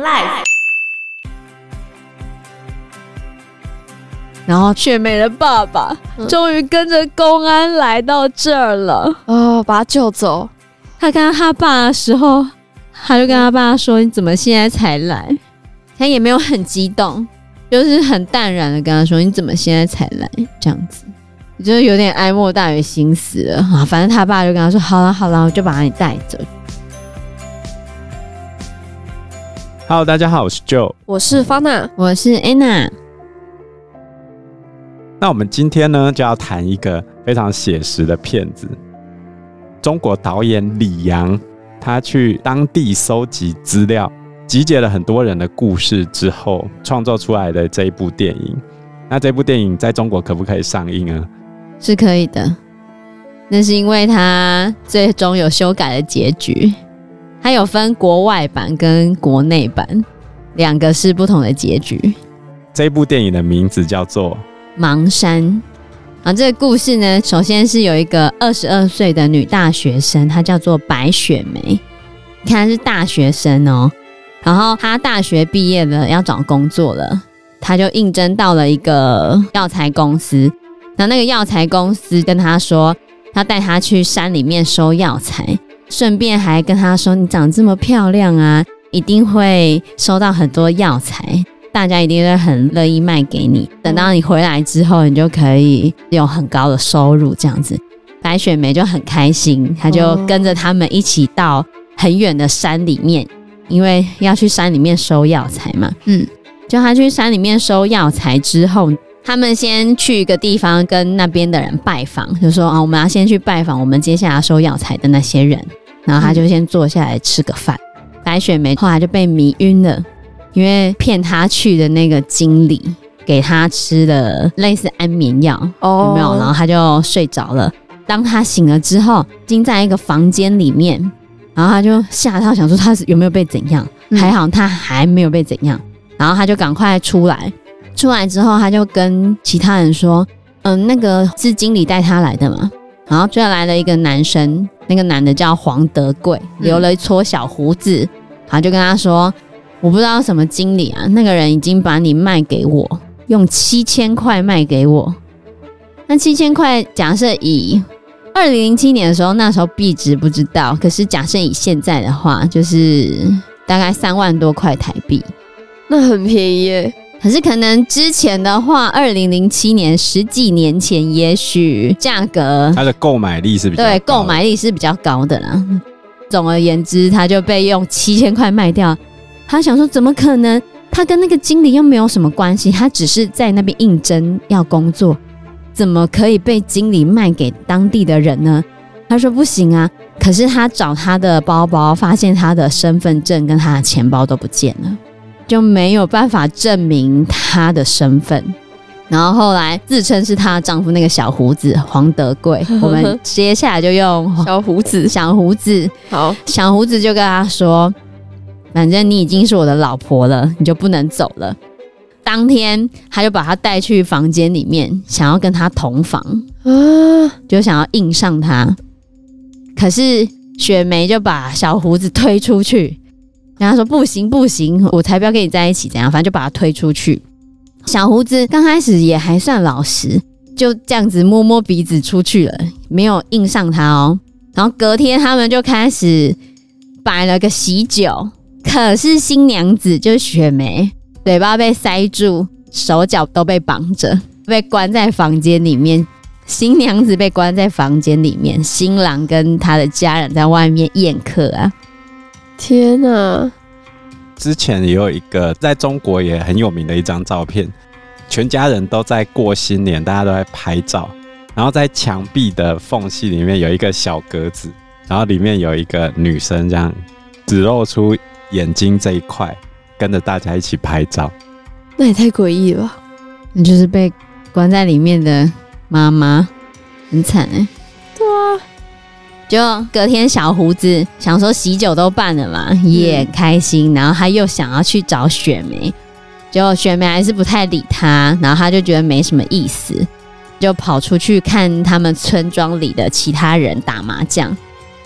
Life，然后雪梅的爸爸终于跟着公安来到这儿了，哦，把他救走。他看到他爸的时候，他就跟他爸说：“你怎么现在才来？”他也没有很激动，就是很淡然的跟他说：“你怎么现在才来？”这样子，就是有点哀莫大于心死了啊。反正他爸就跟他说：“好了好了，我就把你带走。” Hello，大家好，我是 Joe，我是方娜，我是 Anna。那我们今天呢，就要谈一个非常写实的片子。中国导演李阳，他去当地搜集资料，集结了很多人的故事之后，创作出来的这一部电影。那这部电影在中国可不可以上映啊？是可以的，那是因为他最终有修改的结局。它有分国外版跟国内版，两个是不同的结局。这部电影的名字叫做《盲山》。啊，这个故事呢，首先是有一个二十二岁的女大学生，她叫做白雪梅。你看，她是大学生哦。然后她大学毕业了，要找工作了，她就应征到了一个药材公司。那那个药材公司跟她说，要带她去山里面收药材。顺便还跟他说：“你长这么漂亮啊，一定会收到很多药材，大家一定会很乐意卖给你。等到你回来之后，你就可以有很高的收入。”这样子，白雪梅就很开心，她就跟着他们一起到很远的山里面，因为要去山里面收药材嘛。嗯，就她去山里面收药材之后。他们先去一个地方跟那边的人拜访，就说啊，我们要先去拜访我们接下来收药材的那些人。然后他就先坐下来吃个饭。嗯、白雪梅后来就被迷晕了，因为骗他去的那个经理给他吃了类似安眠药，哦、有没有？然后他就睡着了。当他醒了之后，进在一个房间里面，然后他就吓到，想说他是有没有被怎样？嗯、还好他还没有被怎样。然后他就赶快出来。出来之后，他就跟其他人说：“嗯，那个是经理带他来的嘛。”然后就来了一个男生，那个男的叫黄德贵，留了一撮小胡子。他就跟他说：“我不知道什么经理啊，那个人已经把你卖给我，用七千块卖给我。那七千块，假设以二零零七年的时候，那时候币值不知道，可是假设以现在的话，就是大概三万多块台币，那很便宜耶。”可是可能之前的话，二零零七年十几年前，也许价格它的购买力是比较对，购买力是比较高的啦。总而言之，他就被用七千块卖掉。他想说，怎么可能？他跟那个经理又没有什么关系，他只是在那边应征要工作，怎么可以被经理卖给当地的人呢？他说不行啊。可是他找他的包包，发现他的身份证跟他的钱包都不见了。就没有办法证明她的身份，然后后来自称是她丈夫那个小胡子黄德贵，我们接下来就用小胡子，小胡子，好，小胡子就跟他说，反正你已经是我的老婆了，你就不能走了。当天他就把她带去房间里面，想要跟她同房啊，就想要硬上她，可是雪梅就把小胡子推出去。然后他说不行不行，我才不要跟你在一起，怎样？反正就把他推出去。小胡子刚开始也还算老实，就这样子摸摸鼻子出去了，没有硬上他哦。然后隔天他们就开始摆了个喜酒，可是新娘子就是雪梅，嘴巴被塞住，手脚都被绑着，被关在房间里面。新娘子被关在房间里面，新郎跟他的家人在外面宴客啊。天呐！之前也有一个在中国也很有名的一张照片，全家人都在过新年，大家都在拍照，然后在墙壁的缝隙里面有一个小格子，然后里面有一个女生这样只露出眼睛这一块，跟着大家一起拍照。那也太诡异了吧！你就是被关在里面的妈妈，很惨哎、欸。就隔天，小胡子想说喜酒都办了嘛，也开心。然后他又想要去找雪梅，结果雪梅还是不太理他。然后他就觉得没什么意思，就跑出去看他们村庄里的其他人打麻将。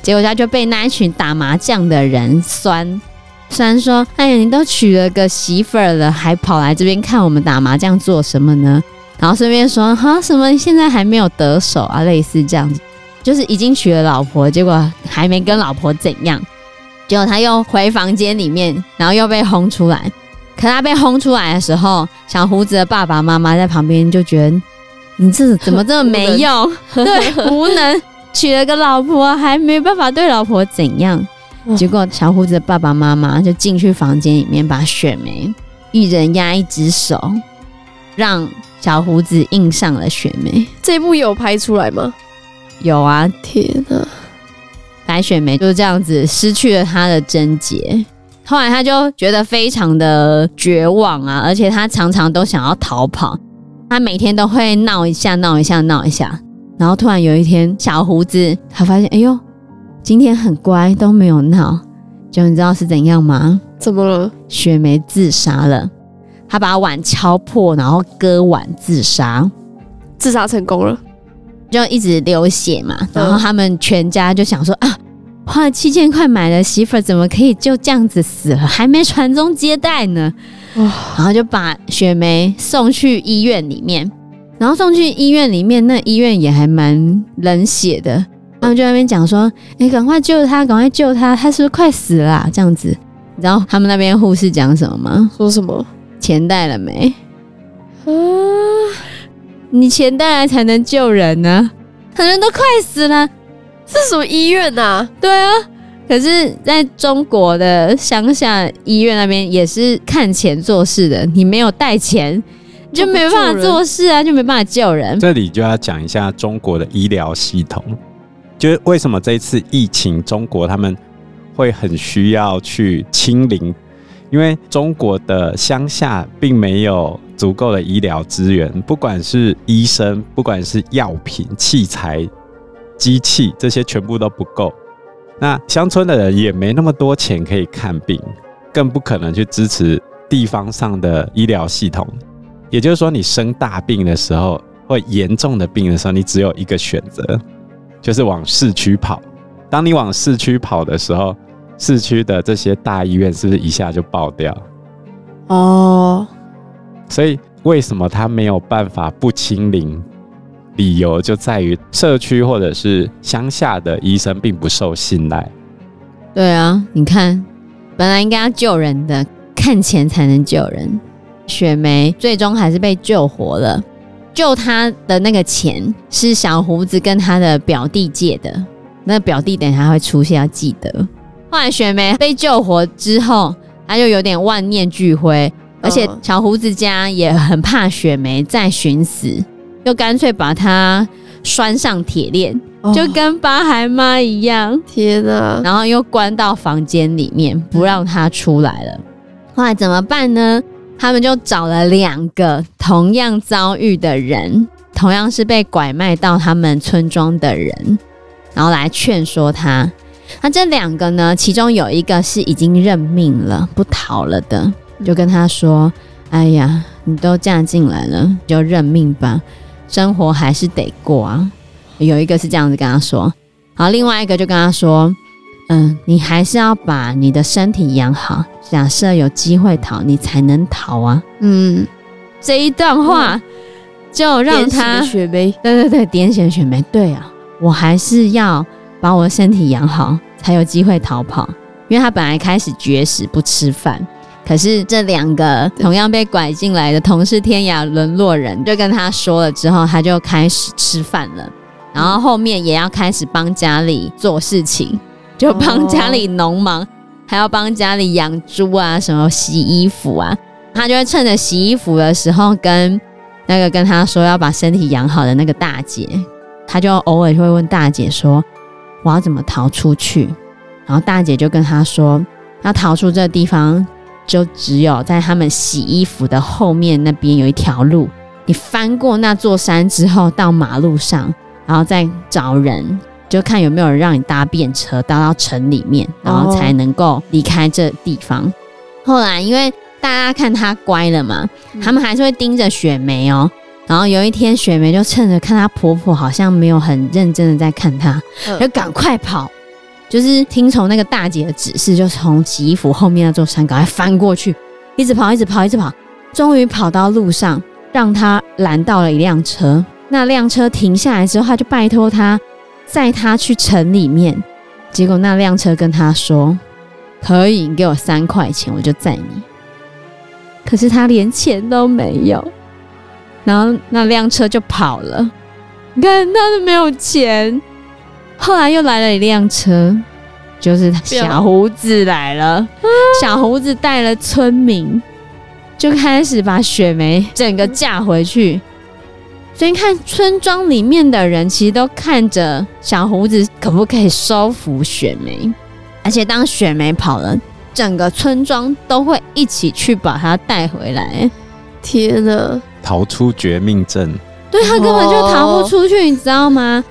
结果他就被那一群打麻将的人酸，虽然说，哎呀，你都娶了个媳妇儿了，还跑来这边看我们打麻将做什么呢？然后顺便说，哈，什么现在还没有得手啊？类似这样子，就是已经娶了老婆，结果还没跟老婆怎样，结果他又回房间里面，然后又被轰出来。可他被轰出来的时候，小胡子的爸爸妈妈在旁边就觉得，你这怎么这么没用？对，无能，娶了个老婆还没办法对老婆怎样？结果小胡子的爸爸妈妈就进去房间里面，把雪梅一人压一只手，让小胡子印上了雪梅。这一部有拍出来吗？有啊！天哪，白雪梅就是这样子失去了她的贞洁。后来她就觉得非常的绝望啊，而且她常常都想要逃跑。她每天都会闹一下，闹一下，闹一下。然后突然有一天，小胡子他发现，哎呦！今天很乖，都没有闹。就你知道是怎样吗？怎么了？雪梅自杀了。她把碗敲破，然后割腕自杀。自杀成功了，就一直流血嘛。然后他们全家就想说、嗯、啊，花了七千块买的媳妇儿，怎么可以就这样子死了？还没传宗接代呢。然后就把雪梅送去医院里面。然后送去医院里面，那医院也还蛮冷血的。他们就在那边讲说：“你、欸、赶快救他，赶快救他，他是不是快死了、啊？”这样子，你知道他们那边护士讲什么吗？说什么？钱带了没？啊，你钱带来才能救人呢、啊，很多人都快死了。这是什么医院呐、啊？对啊，可是在中国的乡下医院那边也是看钱做事的，你没有带钱，就没办法做事啊，就没办法救人。这里就要讲一下中国的医疗系统。就是为什么这一次疫情，中国他们会很需要去清零，因为中国的乡下并没有足够的医疗资源，不管是医生，不管是药品、器材、机器，这些全部都不够。那乡村的人也没那么多钱可以看病，更不可能去支持地方上的医疗系统。也就是说，你生大病的时候，或严重的病的时候，你只有一个选择。就是往市区跑。当你往市区跑的时候，市区的这些大医院是不是一下就爆掉？哦，所以为什么他没有办法不清零？理由就在于社区或者是乡下的医生并不受信赖。对啊，你看，本来应该要救人的，看钱才能救人。雪梅最终还是被救活了。救他的那个钱是小胡子跟他的表弟借的，那表弟等一下会出现，要记得。后来雪梅被救活之后，他就有点万念俱灰，而且小胡子家也很怕雪梅再寻死，就干脆把她拴上铁链，就跟八孩妈一样。天哪！然后又关到房间里面，不让他出来了。后来怎么办呢？他们就找了两个同样遭遇的人，同样是被拐卖到他们村庄的人，然后来劝说他。那这两个呢，其中有一个是已经认命了，不逃了的，就跟他说：“哎呀，你都嫁进来了，就认命吧，生活还是得过啊。”有一个是这样子跟他说，好，另外一个就跟他说。嗯，你还是要把你的身体养好。假设有机会逃，你才能逃啊。嗯，这一段话就让他雪梅，对对对，点醒雪梅。对啊，我还是要把我的身体养好，才有机会逃跑。因为他本来开始绝食不吃饭，可是这两个同样被拐进来的同是天涯沦落人，就跟他说了之后，他就开始吃饭了。然后后面也要开始帮家里做事情。就帮家里农忙，还要帮家里养猪啊，什么洗衣服啊，他就会趁着洗衣服的时候，跟那个跟他说要把身体养好的那个大姐，他就偶尔会问大姐说：“我要怎么逃出去？”然后大姐就跟他说：“要逃出这地方，就只有在他们洗衣服的后面那边有一条路，你翻过那座山之后，到马路上，然后再找人。”就看有没有人让你搭便车搭到城里面，然后才能够离开这地方。Oh. 后来因为大家看他乖了嘛，他们还是会盯着雪梅哦。然后有一天，雪梅就趁着看她婆婆好像没有很认真的在看她，就赶快跑，就是听从那个大姐的指示，就从洗衣服后面那座山赶快翻过去，一直跑，一直跑，一直跑，终于跑到路上，让他拦到了一辆车。那辆车停下来之后，他就拜托他载他去城里面。结果那辆车跟他说：“可以，你给我三块钱，我就载你。”可是他连钱都没有，然后那辆车就跑了。你看他都没有钱。后来又来了一辆车，就是小胡子来了。小胡子带了村民，就开始把雪梅整个架回去。所以你看，村庄里面的人其实都看着小胡子可不可以收服雪梅，而且当雪梅跑了，整个村庄都会一起去把她带回来。天哪！逃出绝命镇，对，他根本就逃不出去，你知道吗？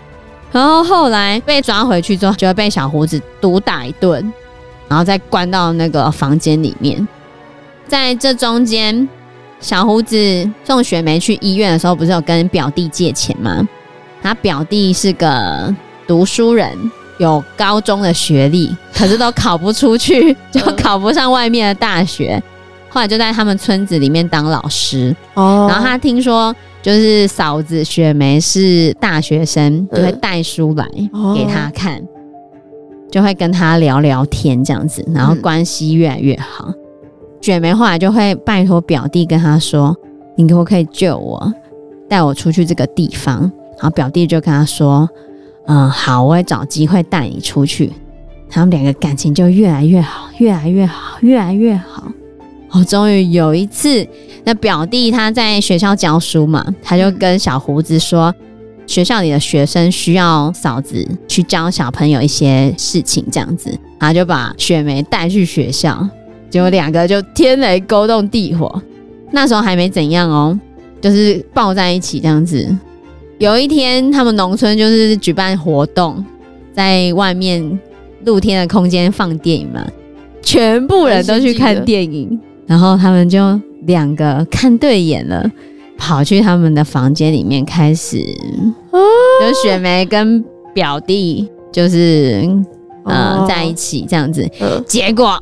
然后后来被抓回去之后，就会被小胡子毒打一顿，然后再关到那个房间里面。在这中间。小胡子送雪梅去医院的时候，不是有跟表弟借钱吗？他表弟是个读书人，有高中的学历，可是都考不出去，就考不上外面的大学。后来就在他们村子里面当老师。哦。然后他听说，就是嫂子雪梅是大学生，就会带书来给他看，就会跟他聊聊天这样子，然后关系越来越好。雪梅后来就会拜托表弟跟他说：“你可不可以救我，带我出去这个地方？”然后表弟就跟他说：“嗯，好，我会找机会带你出去。”他们两个感情就越来越好，越来越好，越来越好。哦，终于有一次，那表弟他在学校教书嘛，他就跟小胡子说：“学校里的学生需要嫂子去教小朋友一些事情，这样子。”然后就把雪梅带去学校。结果两个就天雷勾动地火，那时候还没怎样哦，就是抱在一起这样子。有一天，他们农村就是举办活动，在外面露天的空间放电影嘛，全部人都去看电影，然后他们就两个看对眼了，跑去他们的房间里面开始，就雪梅跟表弟就是嗯在一起这样子，结果。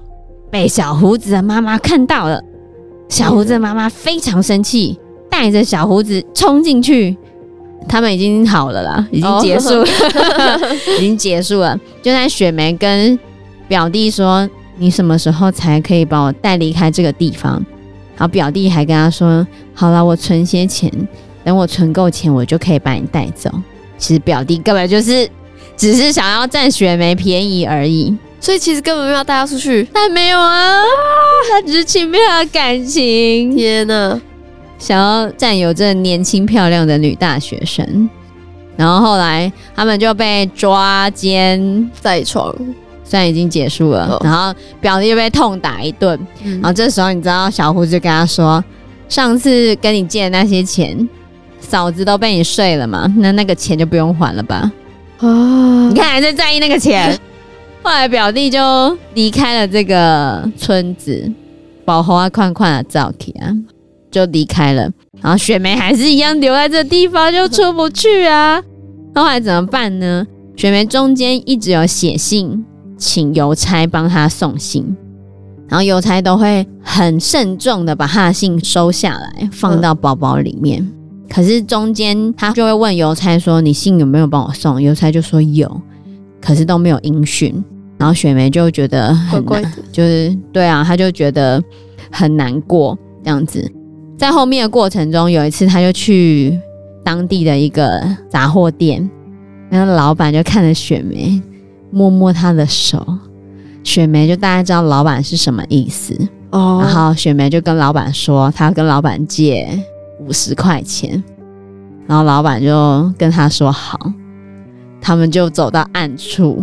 被小胡子的妈妈看到了，小胡子的妈妈非常生气，带着小胡子冲进去。他们已经好了啦，已经结束了，哦、已经结束了。就在雪梅跟表弟说：“你什么时候才可以把我带离开这个地方？”然后表弟还跟他说：“好了，我存些钱，等我存够钱，我就可以把你带走。”其实表弟根本就是只是想要占雪梅便宜而已。所以其实根本没有带他出去，但没有啊，他只是轻蔑他的感情。天哪，想要占有这年轻漂亮的女大学生，然后后来他们就被抓奸在床，虽然已经结束了，哦、然后表弟又被痛打一顿。嗯、然后这时候你知道小胡子就跟他说：“上次跟你借的那些钱，嫂子都被你睡了嘛，那那个钱就不用还了吧？”哦，你看还在在意那个钱。后来表弟就离开了这个村子，保护啊，宽宽的照片啊，就离开了。然后雪梅还是一样留在这地方，就出不去啊。后来怎么办呢？雪梅中间一直有写信，请邮差帮他送信，然后邮差都会很慎重的把他的信收下来，放到包包里面。可是中间他就会问邮差说：“你信有没有帮我送？”邮差就说有。可是都没有音讯，然后雪梅就觉得很难，就是对啊，他就觉得很难过这样子。在后面的过程中，有一次他就去当地的一个杂货店，然后老板就看着雪梅，摸摸他的手，雪梅就大概知道老板是什么意思。哦。然后雪梅就跟老板说，她要跟老板借五十块钱，然后老板就跟她说好。他们就走到暗处，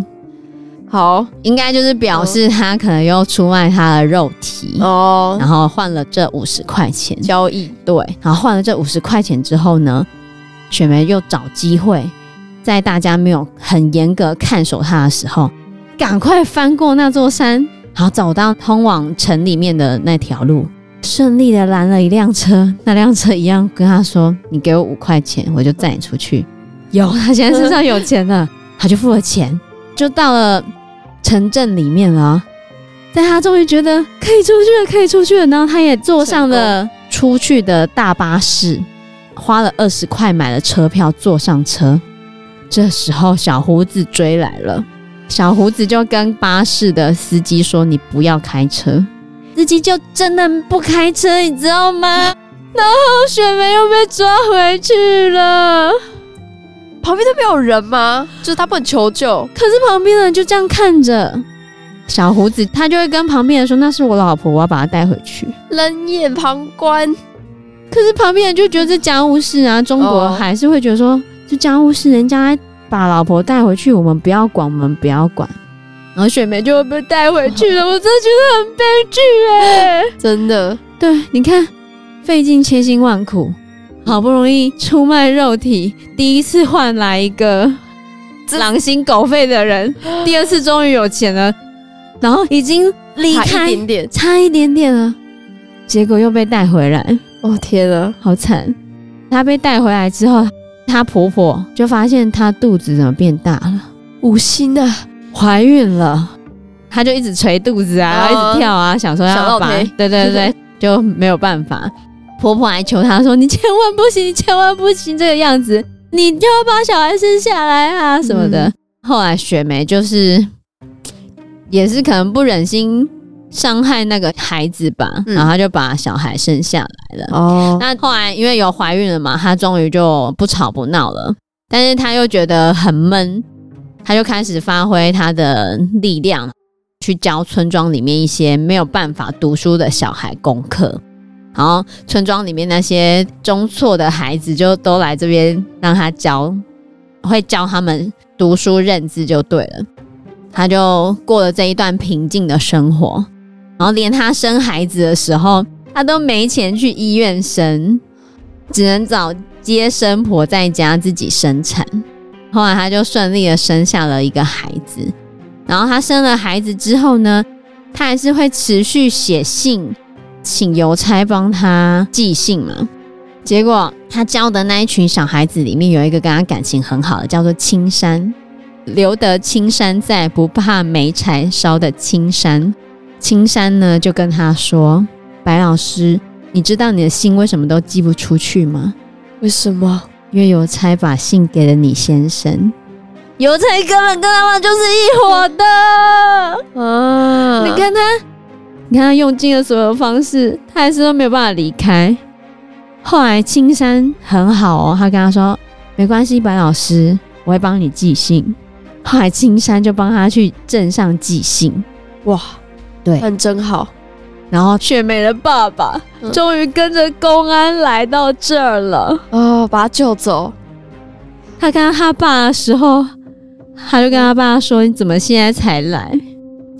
好，应该就是表示他可能又出卖他的肉体。哦，然后换了这五十块钱。交易，对，然后换了这五十块钱之后呢，雪梅又找机会，在大家没有很严格看守他的时候，赶快翻过那座山，然后走到通往城里面的那条路，顺利的拦了一辆车，那辆车一样跟他说：“你给我五块钱，我就载你出去。”有，他现在身上有钱了，他就付了钱，就到了城镇里面了。但他终于觉得可以出去了，可以出去了。然后他也坐上了出去的大巴士，花了二十块买了车票，坐上车。这时候小胡子追来了，小胡子就跟巴士的司机说：“你不要开车。”司机就真的不开车，你知道吗？然后雪梅又被抓回去了。旁边都没有人吗？就是他不能求救，可是旁边的人就这样看着。小胡子他就会跟旁边人说：“那是我老婆，我要把她带回去。”冷眼旁观。可是旁边人就觉得这家务事啊，中国还是会觉得说，这家务事人家把老婆带回去，我们不要管，我们不要管。然后雪梅就会被带回去了，我真的觉得很悲剧哎，真的。对，你看，费尽千辛万苦，好不容易出卖肉体，第一次换来一个狼心狗肺的人，第二次终于有钱了。然后已经离开差一点点，差一点点了，结果又被带回来。哦天啊，好惨！她被带回来之后，她婆婆就发现她肚子怎么变大了，五星的怀孕了。她就一直捶肚子啊，一直跳啊，想说要把，对对对，就没有办法。婆婆还求她说：“你千万不行，你千万不行，这个样子，你就要把小孩生下来啊什么的。嗯”后来雪梅就是。也是可能不忍心伤害那个孩子吧，嗯、然后他就把小孩生下来了。哦，那后来因为有怀孕了嘛，他终于就不吵不闹了。但是他又觉得很闷，他就开始发挥他的力量，去教村庄里面一些没有办法读书的小孩功课。然后村庄里面那些中辍的孩子就都来这边让他教，会教他们读书认字就对了。他就过了这一段平静的生活，然后连他生孩子的时候，他都没钱去医院生，只能找接生婆在家自己生产。后来他就顺利的生下了一个孩子，然后他生了孩子之后呢，他还是会持续写信，请邮差帮他寄信嘛。结果他教的那一群小孩子里面有一个跟他感情很好的，叫做青山。留得青山在，不怕没柴烧的青山。青山呢，就跟他说：“白老师，你知道你的信为什么都寄不出去吗？为什么？因为邮差把信给了你先生。邮差根本跟他们就是一伙的啊！你看他，你看他用尽了所有方式，他还是都没有办法离开。后来青山很好哦，他跟他说：没关系，白老师，我会帮你寄信。”后来青山就帮他去镇上寄信，哇，对，很真好。然后雪梅的爸爸终于跟着公安来到这儿了，哦，把他救走。他看到他爸的时候，他就跟他爸说：“你怎么现在才来？”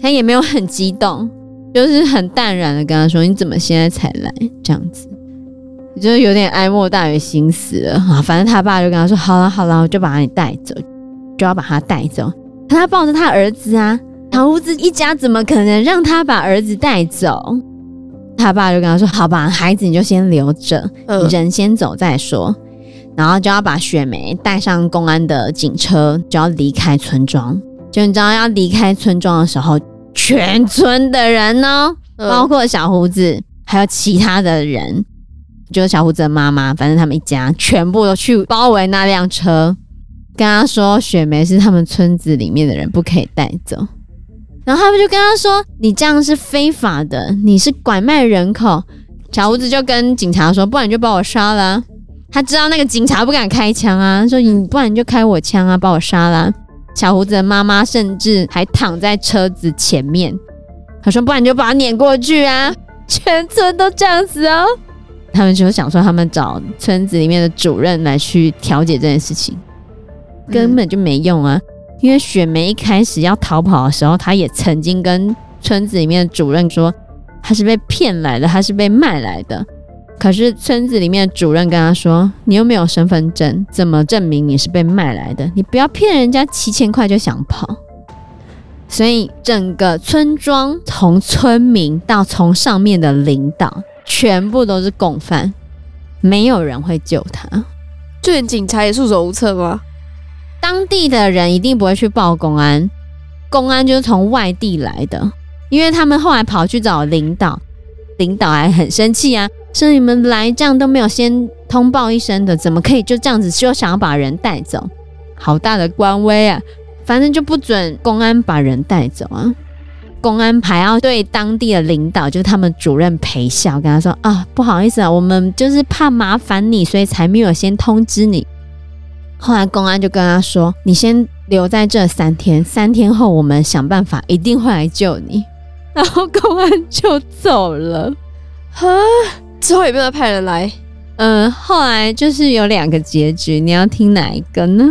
他也没有很激动，就是很淡然的跟他说：“你怎么现在才来？”这样子，就是有点哀莫大于心死了啊。反正他爸就跟他说：“好了好了，我就把你带走。”就要把他带走，他抱着他儿子啊，小胡子一家怎么可能让他把儿子带走？他爸就跟他说：“好吧，孩子你就先留着，你人先走再说。”然后就要把雪梅带上公安的警车，就要离开村庄。就你知道要离开村庄的时候，全村的人呢，包括小胡子，还有其他的人，就是小胡子的妈妈，反正他们一家全部都去包围那辆车。跟他说，雪梅是他们村子里面的人，不可以带走。然后他们就跟他说：“你这样是非法的，你是拐卖人口。”小胡子就跟警察说：“不然你就把我杀了。”他知道那个警察不敢开枪啊，说：“你不然你就开我枪啊，把我杀了。”小胡子的妈妈甚至还躺在车子前面，他说：“不然你就把他撵过去啊！”全村都这样子哦。他们就想说，他们找村子里面的主任来去调解这件事情。根本就没用啊！因为雪梅一开始要逃跑的时候，她也曾经跟村子里面的主任说，她是被骗来的，她是被卖来的。可是村子里面的主任跟她说：“你又没有身份证，怎么证明你是被卖来的？你不要骗人家七千块就想跑。”所以整个村庄从村民到从上面的领导，全部都是共犯，没有人会救他，就连警察也束手无策吗？当地的人一定不会去报公安，公安就是从外地来的，因为他们后来跑去找领导，领导还很生气啊，说你们来这样都没有先通报一声的，怎么可以就这样子就想要把人带走？好大的官威啊！反正就不准公安把人带走啊。公安还要对当地的领导，就是他们主任陪笑，跟他说啊，不好意思啊，我们就是怕麻烦你，所以才没有先通知你。后来公安就跟他说，你先留在这三天，三天后我们想办法一定会来救你。然后公安就走了。哈，之后有没有派人来？嗯，后来就是有两个结局，你要听哪一个呢？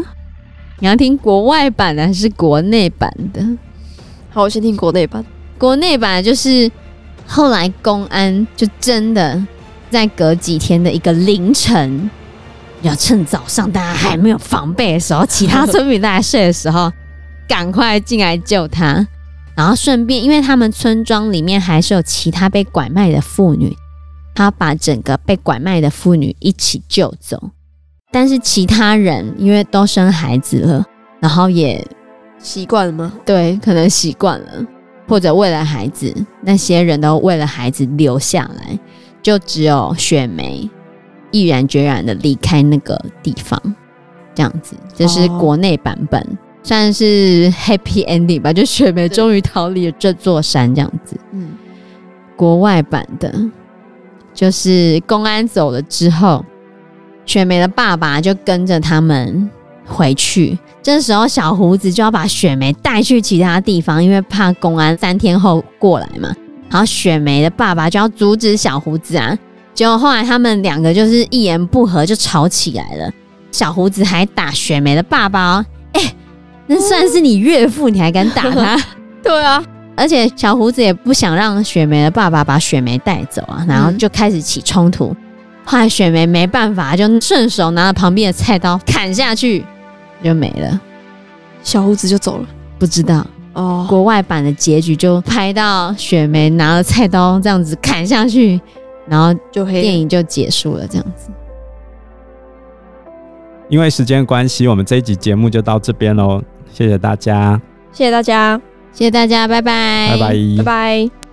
你要听国外版的还是国内版的？好，我先听国内版。国内版就是后来公安就真的在隔几天的一个凌晨，要趁早上大家还没有防备的时候，其他村民在睡的时候，赶快进来救他，然后顺便，因为他们村庄里面还是有其他被拐卖的妇女，他把整个被拐卖的妇女一起救走。但是其他人因为都生孩子了，然后也习惯了吗？对，可能习惯了，或者为了孩子，那些人都为了孩子留下来，就只有雪梅毅然决然的离开那个地方，这样子。这是国内版本，哦、算是 happy ending 吧，就雪梅终于逃离了这座山，这样子。嗯，国外版的，就是公安走了之后。雪梅的爸爸就跟着他们回去，这时候小胡子就要把雪梅带去其他地方，因为怕公安三天后过来嘛。然后雪梅的爸爸就要阻止小胡子啊，结果后来他们两个就是一言不合就吵起来了。小胡子还打雪梅的爸爸哦，哎、欸，那算是你岳父，你还敢打他？对啊，而且小胡子也不想让雪梅的爸爸把雪梅带走啊，然后就开始起冲突。后来雪梅没办法，就顺手拿了旁边的菜刀砍下去，就没了。小胡子就走了，不知道哦。国外版的结局就拍到雪梅拿了菜刀这样子砍下去，然后就会电影就结束了这样子。因为时间关系，我们这一集节目就到这边喽。谢谢大家，谢谢大家，谢谢大家，拜拜，拜拜，拜拜。